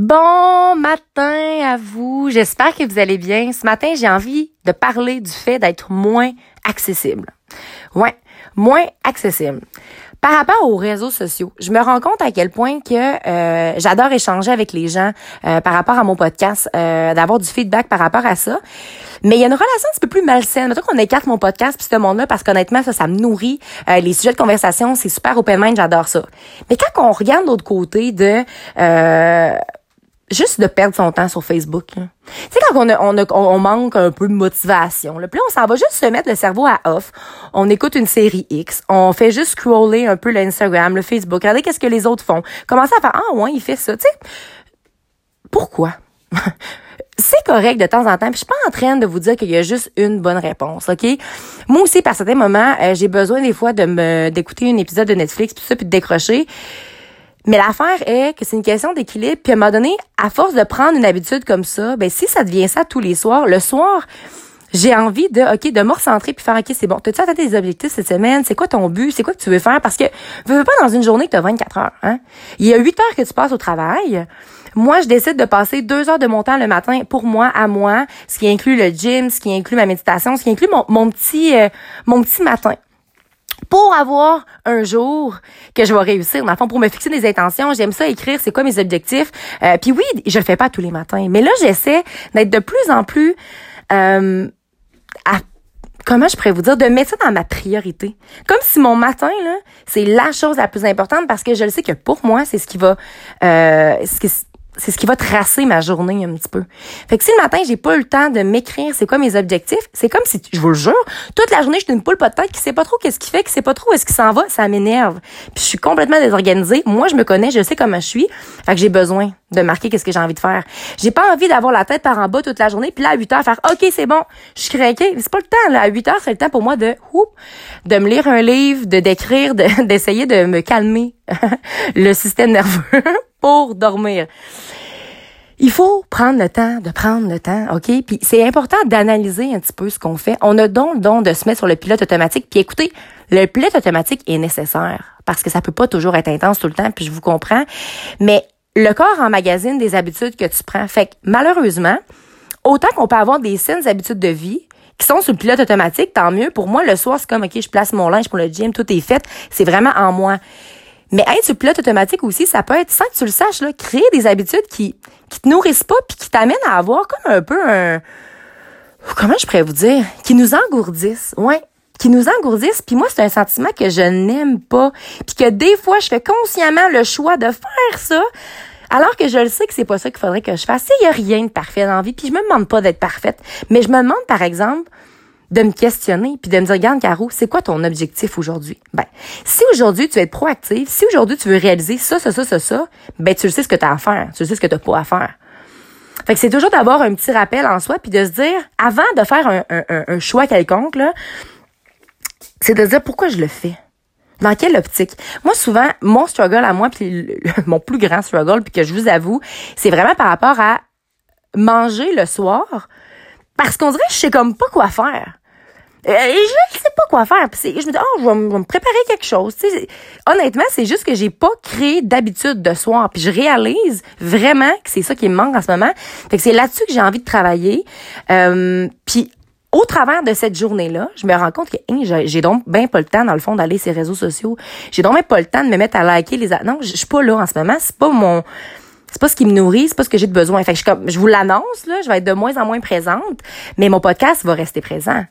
Bon matin à vous. J'espère que vous allez bien. Ce matin, j'ai envie de parler du fait d'être moins accessible. Ouais, moins accessible. Par rapport aux réseaux sociaux, je me rends compte à quel point que euh, j'adore échanger avec les gens euh, par rapport à mon podcast, euh, d'avoir du feedback par rapport à ça. Mais il y a une relation un petit peu plus malsaine. Mettons qu'on écarte mon podcast puis ce monde-là parce qu'honnêtement, ça, ça me nourrit. les sujets de conversation, c'est super open mind, j'adore ça. Mais quand on regarde l'autre côté de juste de perdre son temps sur Facebook. Tu sais, quand on, on, manque un peu de motivation, là, puis on s'en va juste se mettre le cerveau à off. On écoute une série X, on fait juste scroller un peu l'Instagram, le Facebook, regardez qu'est-ce que les autres font. Commencer à faire, ah ouais, il fait ça, tu sais. Pourquoi? c'est correct de temps en temps. Puis je suis pas en train de vous dire qu'il y a juste une bonne réponse, ok? Moi aussi, par certains moments, euh, j'ai besoin des fois de me d'écouter un épisode de Netflix puis ça puis de décrocher. Mais l'affaire est que c'est une question d'équilibre. Puis à un moment donné, à force de prendre une habitude comme ça, ben si ça devient ça tous les soirs, le soir, j'ai envie de OK, de me recentrer puis faire OK, c'est bon. T'as-tu atteint tes objectifs cette semaine? C'est quoi ton but? C'est quoi que tu veux faire? Parce que veux pas dans une journée que tu as 24 heures. Hein? Il y a 8 heures que tu passes au travail. Moi, je décide de passer deux heures de mon temps le matin pour moi, à moi, ce qui inclut le gym, ce qui inclut ma méditation, ce qui inclut mon, mon petit euh, mon petit matin pour avoir un jour que je vais réussir. Dans le pour me fixer des intentions, j'aime ça écrire, c'est quoi mes objectifs. Euh, puis oui, je le fais pas tous les matins, mais là, j'essaie d'être de plus en plus euh, comment je pourrais vous dire, de mettre ça dans ma priorité. Comme si mon matin, là, c'est la chose la plus importante parce que je le sais que pour moi, c'est ce qui va, euh, c'est ce qui va tracer ma journée un petit peu. Fait que si le matin, j'ai pas eu le temps de m'écrire c'est quoi mes objectifs, c'est comme si, je vous le jure, toute la journée, je une poule pas de tête qui sait pas trop qu'est-ce qu'il fait, qui sait pas trop où est-ce qu'il s'en va, ça m'énerve. Puis je suis complètement désorganisée. Moi, je me connais, je sais comment je suis. Fait que j'ai besoin de marquer qu'est-ce que j'ai envie de faire. J'ai pas envie d'avoir la tête par en bas toute la journée, puis là, à 8 heures, faire, OK, c'est bon, je suis craquée. C'est pas le temps, là. À 8 heures, c'est le temps pour moi de, de me lire un livre, de d'écrire, d'essayer de me calmer le système nerveux pour dormir il faut prendre le temps de prendre le temps, OK? Puis c'est important d'analyser un petit peu ce qu'on fait. On a donc le don de se mettre sur le pilote automatique. Puis écoutez, le pilote automatique est nécessaire parce que ça peut pas toujours être intense tout le temps, puis je vous comprends. Mais le corps emmagasine des habitudes que tu prends. Fait que malheureusement, autant qu'on peut avoir des saines habitudes de vie, qui sont sur le pilote automatique, tant mieux. Pour moi, le soir, c'est comme, OK, je place mon linge pour le gym, tout est fait. C'est vraiment en moi. Mais être sur pilote automatique aussi, ça peut être, sans que tu le saches, là, créer des habitudes qui, qui te nourrissent pas puis qui t'amènent à avoir comme un peu un, comment je pourrais vous dire, qui nous engourdissent. Ouais. Qui nous engourdissent, puis moi, c'est un sentiment que je n'aime pas. Puis que des fois, je fais consciemment le choix de faire ça, alors que je le sais que c'est pas ça qu'il faudrait que je fasse. Il y a rien de parfait dans la vie, puis je me demande pas d'être parfaite. Mais je me demande, par exemple, de me questionner puis de me dire, regarde, Caro, c'est quoi ton objectif aujourd'hui? Ben, si aujourd'hui tu veux être proactive, si aujourd'hui tu veux réaliser ça, ça, ça, ça, ça, ben, tu sais ce que tu as à faire. Tu sais ce que tu pas à faire. Fait que c'est toujours d'avoir un petit rappel en soi puis de se dire, avant de faire un, un, un choix quelconque, là, c'est de se dire pourquoi je le fais? Dans quelle optique? Moi, souvent, mon struggle à moi, puis mon plus grand struggle, puis que je vous avoue, c'est vraiment par rapport à manger le soir, parce qu'on dirait je sais comme pas quoi faire. Et je sais pas quoi faire. Puis je me dis, oh, je vais, me préparer quelque chose. honnêtement, c'est juste que j'ai pas créé d'habitude de soir. Puis je réalise vraiment que c'est ça qui me manque en ce moment. Fait que c'est là-dessus que j'ai envie de travailler. Euh, puis au travers de cette journée-là, je me rends compte que hein, j'ai donc bien pas le temps, dans le fond, d'aller sur les réseaux sociaux. J'ai donc même pas le temps de me mettre à liker les... Non, je suis pas là en ce moment. C'est pas mon c'est pas ce qui me nourrit, c'est pas ce que j'ai de besoin. Fait que je, comme, je vous l'annonce, là, je vais être de moins en moins présente, mais mon podcast va rester présent.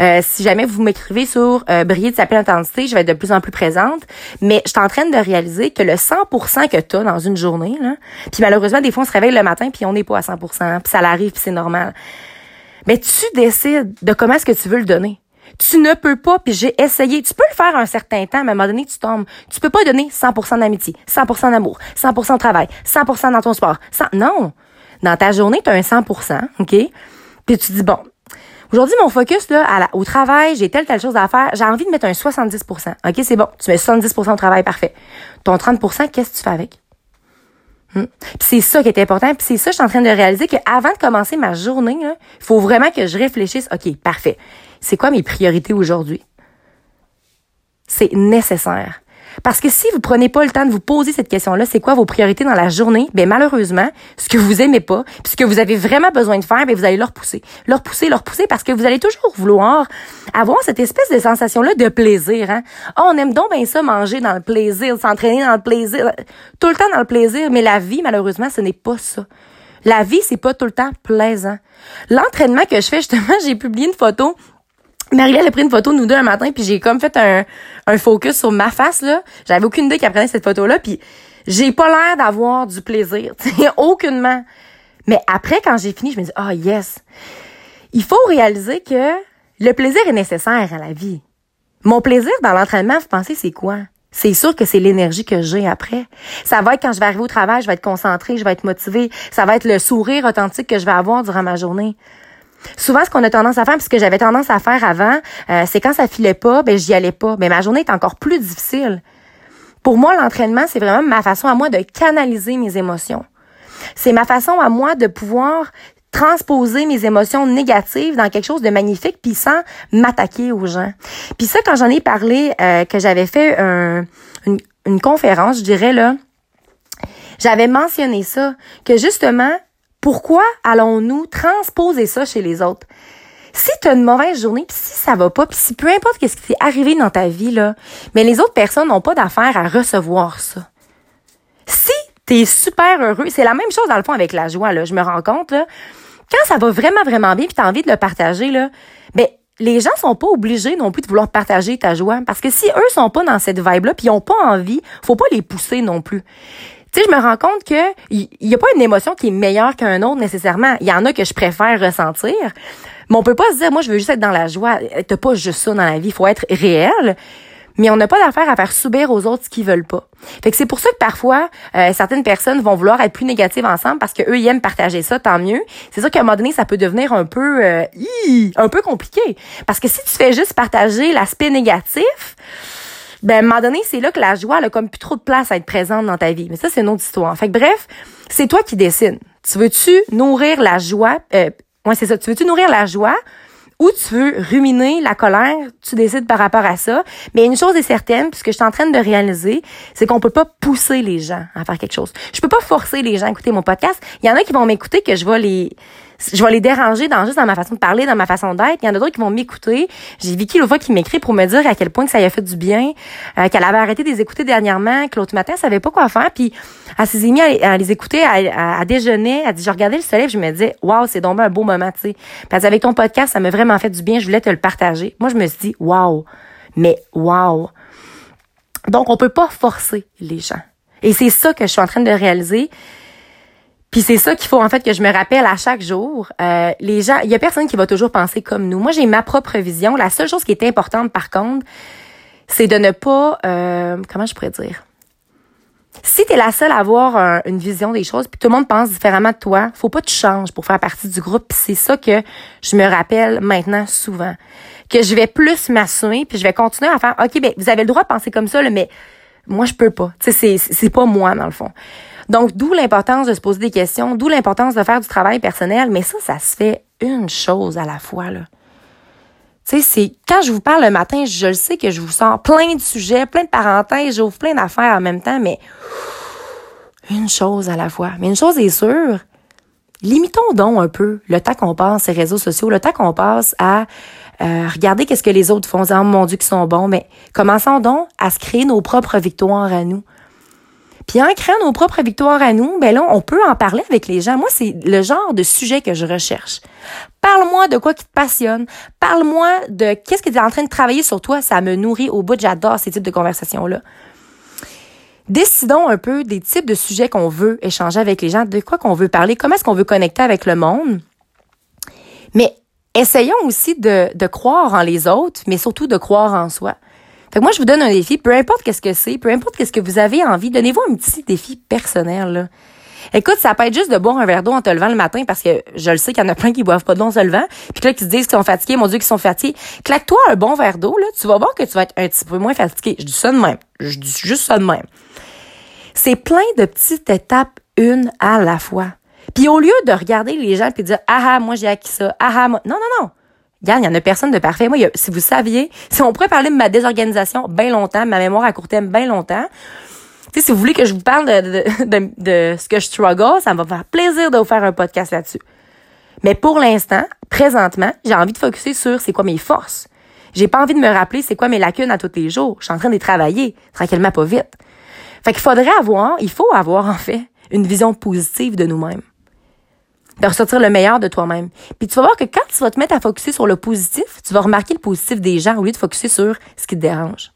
Euh, si jamais vous m'écrivez sur euh, briller de sa pleine intensité, je vais être de plus en plus présente. Mais je suis en train de réaliser que le 100% que tu as dans une journée, puis malheureusement, des fois, on se réveille le matin puis on n'est pas à 100%, puis ça l'arrive puis c'est normal. Mais tu décides de comment est-ce que tu veux le donner. Tu ne peux pas, puis j'ai essayé. Tu peux le faire un certain temps, mais à un moment donné, tu tombes. Tu peux pas donner 100% d'amitié, 100% d'amour, 100% de travail, 100% dans ton sport. non. Dans ta journée, tu as un 100%, OK? Puis tu dis, bon, Aujourd'hui, mon focus là, au travail, j'ai telle telle chose à faire. J'ai envie de mettre un 70% OK, c'est bon. Tu mets 70% au travail, parfait. Ton 30% qu'est-ce que tu fais avec? Hmm? c'est ça qui est important. Puis c'est ça, je suis en train de réaliser qu'avant de commencer ma journée, il faut vraiment que je réfléchisse. OK, parfait. C'est quoi mes priorités aujourd'hui? C'est nécessaire. Parce que si vous prenez pas le temps de vous poser cette question-là, c'est quoi vos priorités dans la journée? Ben malheureusement, ce que vous aimez pas, puis ce que vous avez vraiment besoin de faire, ben vous allez leur pousser, leur pousser, leur pousser, parce que vous allez toujours vouloir avoir cette espèce de sensation-là de plaisir. Hein? Oh, on aime donc bien ça, manger dans le plaisir, s'entraîner dans le plaisir, tout le temps dans le plaisir. Mais la vie, malheureusement, ce n'est pas ça. La vie, c'est pas tout le temps plaisant. L'entraînement que je fais, justement, j'ai publié une photo Marie-Laure a pris une photo de nous deux un matin, puis j'ai comme fait un, un focus sur ma face, là. J'avais aucune idée qu'elle prenait cette photo-là, puis j'ai pas l'air d'avoir du plaisir, aucunement. Mais après, quand j'ai fini, je me dis, ah, oh, yes. Il faut réaliser que le plaisir est nécessaire à la vie. Mon plaisir dans l'entraînement, vous pensez, c'est quoi? C'est sûr que c'est l'énergie que j'ai après. Ça va être quand je vais arriver au travail, je vais être concentrée, je vais être motivée. Ça va être le sourire authentique que je vais avoir durant ma journée. Souvent, ce qu'on a tendance à faire, puisque j'avais tendance à faire avant, euh, c'est quand ça filait pas, ben j'y allais pas. Mais ma journée est encore plus difficile. Pour moi, l'entraînement, c'est vraiment ma façon à moi de canaliser mes émotions. C'est ma façon à moi de pouvoir transposer mes émotions négatives dans quelque chose de magnifique puis sans m'attaquer aux gens. Puis ça quand j'en ai parlé euh, que j'avais fait une, une conférence, je dirais là, j'avais mentionné ça que justement pourquoi allons-nous transposer ça chez les autres? Si tu as une mauvaise journée, puis si ça va pas, puis si peu importe ce qui t'est arrivé dans ta vie, là, mais les autres personnes n'ont pas d'affaire à recevoir ça. Si tu es super heureux, c'est la même chose dans le fond avec la joie, là, je me rends compte, là, quand ça va vraiment, vraiment bien, puis tu as envie de le partager, là, ben, les gens sont pas obligés non plus de vouloir partager ta joie. Parce que si eux sont pas dans cette vibe-là, puis ils ont pas envie, faut pas les pousser non plus. Tu sais, je me rends compte que il y, a pas une émotion qui est meilleure qu'un autre nécessairement. Il y en a que je préfère ressentir. Mais on peut pas se dire, moi, je veux juste être dans la joie. T'as pas juste ça dans la vie. Faut être réel mais on n'a pas d'affaire à faire subir aux autres ce qu'ils veulent pas. Fait que c'est pour ça que parfois euh, certaines personnes vont vouloir être plus négatives ensemble parce que eux ils aiment partager ça, tant mieux. C'est sûr qu'à un moment donné ça peut devenir un peu euh, un peu compliqué parce que si tu fais juste partager l'aspect négatif, ben à un moment donné, c'est là que la joie elle a comme plus trop de place à être présente dans ta vie. Mais ça c'est une autre histoire. Fait que bref, c'est toi qui décides. Tu veux-tu nourrir la joie euh, ouais, c'est ça. Tu veux-tu nourrir la joie ou tu veux ruminer la colère, tu décides par rapport à ça. Mais une chose est certaine, puisque je suis en train de réaliser, c'est qu'on peut pas pousser les gens à faire quelque chose. Je peux pas forcer les gens à écouter mon podcast. Il y en a qui vont m'écouter que je vais les je vais les déranger dans juste dans ma façon de parler, dans ma façon d'être. Il y en a d'autres qui vont m'écouter. J'ai Vicky fois qui m'écrit pour me dire à quel point que ça y a fait du bien, euh, qu'elle avait arrêté de les écouter dernièrement, que l'autre matin, elle savait pas quoi faire, puis elle s'est mise à, les écouter, à, déjeuner. Elle dit, je regardais le soleil, je me disais, waouh, c'est donc un beau moment, tu sais. Parce avec ton podcast, ça m'a vraiment fait du bien. Je voulais te le partager. Moi, je me suis dit, waouh, mais waouh. Donc, on peut pas forcer les gens. Et c'est ça que je suis en train de réaliser. Puis c'est ça qu'il faut en fait que je me rappelle à chaque jour. Euh, les gens, il y a personne qui va toujours penser comme nous. Moi, j'ai ma propre vision. La seule chose qui est importante, par contre, c'est de ne pas, euh, comment je pourrais dire, si tu es la seule à avoir une vision des choses, puis tout le monde pense différemment de toi, faut pas que tu changes pour faire partie du groupe. c'est ça que je me rappelle maintenant souvent, que je vais plus m'assumer, puis je vais continuer à faire. Ok, ben vous avez le droit de penser comme ça, mais moi je peux pas. Tu c'est pas moi dans le fond. Donc, d'où l'importance de se poser des questions, d'où l'importance de faire du travail personnel, mais ça, ça se fait une chose à la fois, là. Tu sais, c'est quand je vous parle le matin, je le sais que je vous sors plein de sujets, plein de parenthèses, j'ouvre plein d'affaires en même temps, mais une chose à la fois. Mais une chose est sûre, limitons donc un peu le temps qu'on passe ces réseaux sociaux, le temps qu'on passe à euh, regarder qu'est-ce que les autres font, oh mon Dieu, qui sont bons, mais commençons donc à se créer nos propres victoires à nous. Puis en créant nos propres victoires à nous, ben là, on peut en parler avec les gens. Moi, c'est le genre de sujet que je recherche. Parle-moi de quoi qui te passionne. Parle-moi de qu'est-ce que tu es en train de travailler sur toi. Ça me nourrit au bout. J'adore ces types de conversations-là. Décidons un peu des types de sujets qu'on veut échanger avec les gens, de quoi qu'on veut parler, comment est-ce qu'on veut connecter avec le monde. Mais essayons aussi de, de croire en les autres, mais surtout de croire en soi. Fait que moi, je vous donne un défi, peu importe qu'est-ce que c'est, peu importe qu'est-ce que vous avez envie, donnez-vous un petit défi personnel, là. Écoute, ça peut être juste de boire un verre d'eau en te levant le matin parce que je le sais qu'il y en a plein qui boivent pas d'eau en se levant. Puis là, qui se disent qu'ils sont fatigués, mon Dieu, qu'ils sont fatigués. Claque-toi un bon verre d'eau, là, tu vas voir que tu vas être un petit peu moins fatigué. Je dis ça de même. Je dis juste ça de même. C'est plein de petites étapes, une à la fois. Puis au lieu de regarder les gens et de dire, ah, ah moi j'ai acquis ça, ah, ah moi... Non, non, non. Regarde, il y en a personne de parfait. Moi, si vous saviez, si on pourrait parler de ma désorganisation bien longtemps, ma mémoire à court terme bien longtemps, tu sais, si vous voulez que je vous parle de, de, de, ce que je struggle, ça me va faire plaisir de vous faire un podcast là-dessus. Mais pour l'instant, présentement, j'ai envie de focuser sur c'est quoi mes forces. J'ai pas envie de me rappeler c'est quoi mes lacunes à tous les jours. Je suis en train de travailler, tranquillement, pas vite. Fait qu'il faudrait avoir, il faut avoir, en fait, une vision positive de nous-mêmes de ressortir le meilleur de toi-même. Puis tu vas voir que quand tu vas te mettre à focuser sur le positif, tu vas remarquer le positif des gens au lieu de focuser sur ce qui te dérange.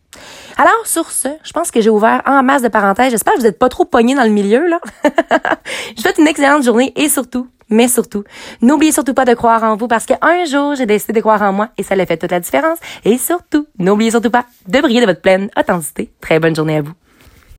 Alors, sur ce, je pense que j'ai ouvert en masse de parenthèses. J'espère que vous n'êtes pas trop pognés dans le milieu, là. je vous souhaite une excellente journée et surtout, mais surtout, n'oubliez surtout pas de croire en vous parce qu'un jour, j'ai décidé de croire en moi et ça l'a fait toute la différence. Et surtout, n'oubliez surtout pas de briller de votre pleine authenticité. Très bonne journée à vous.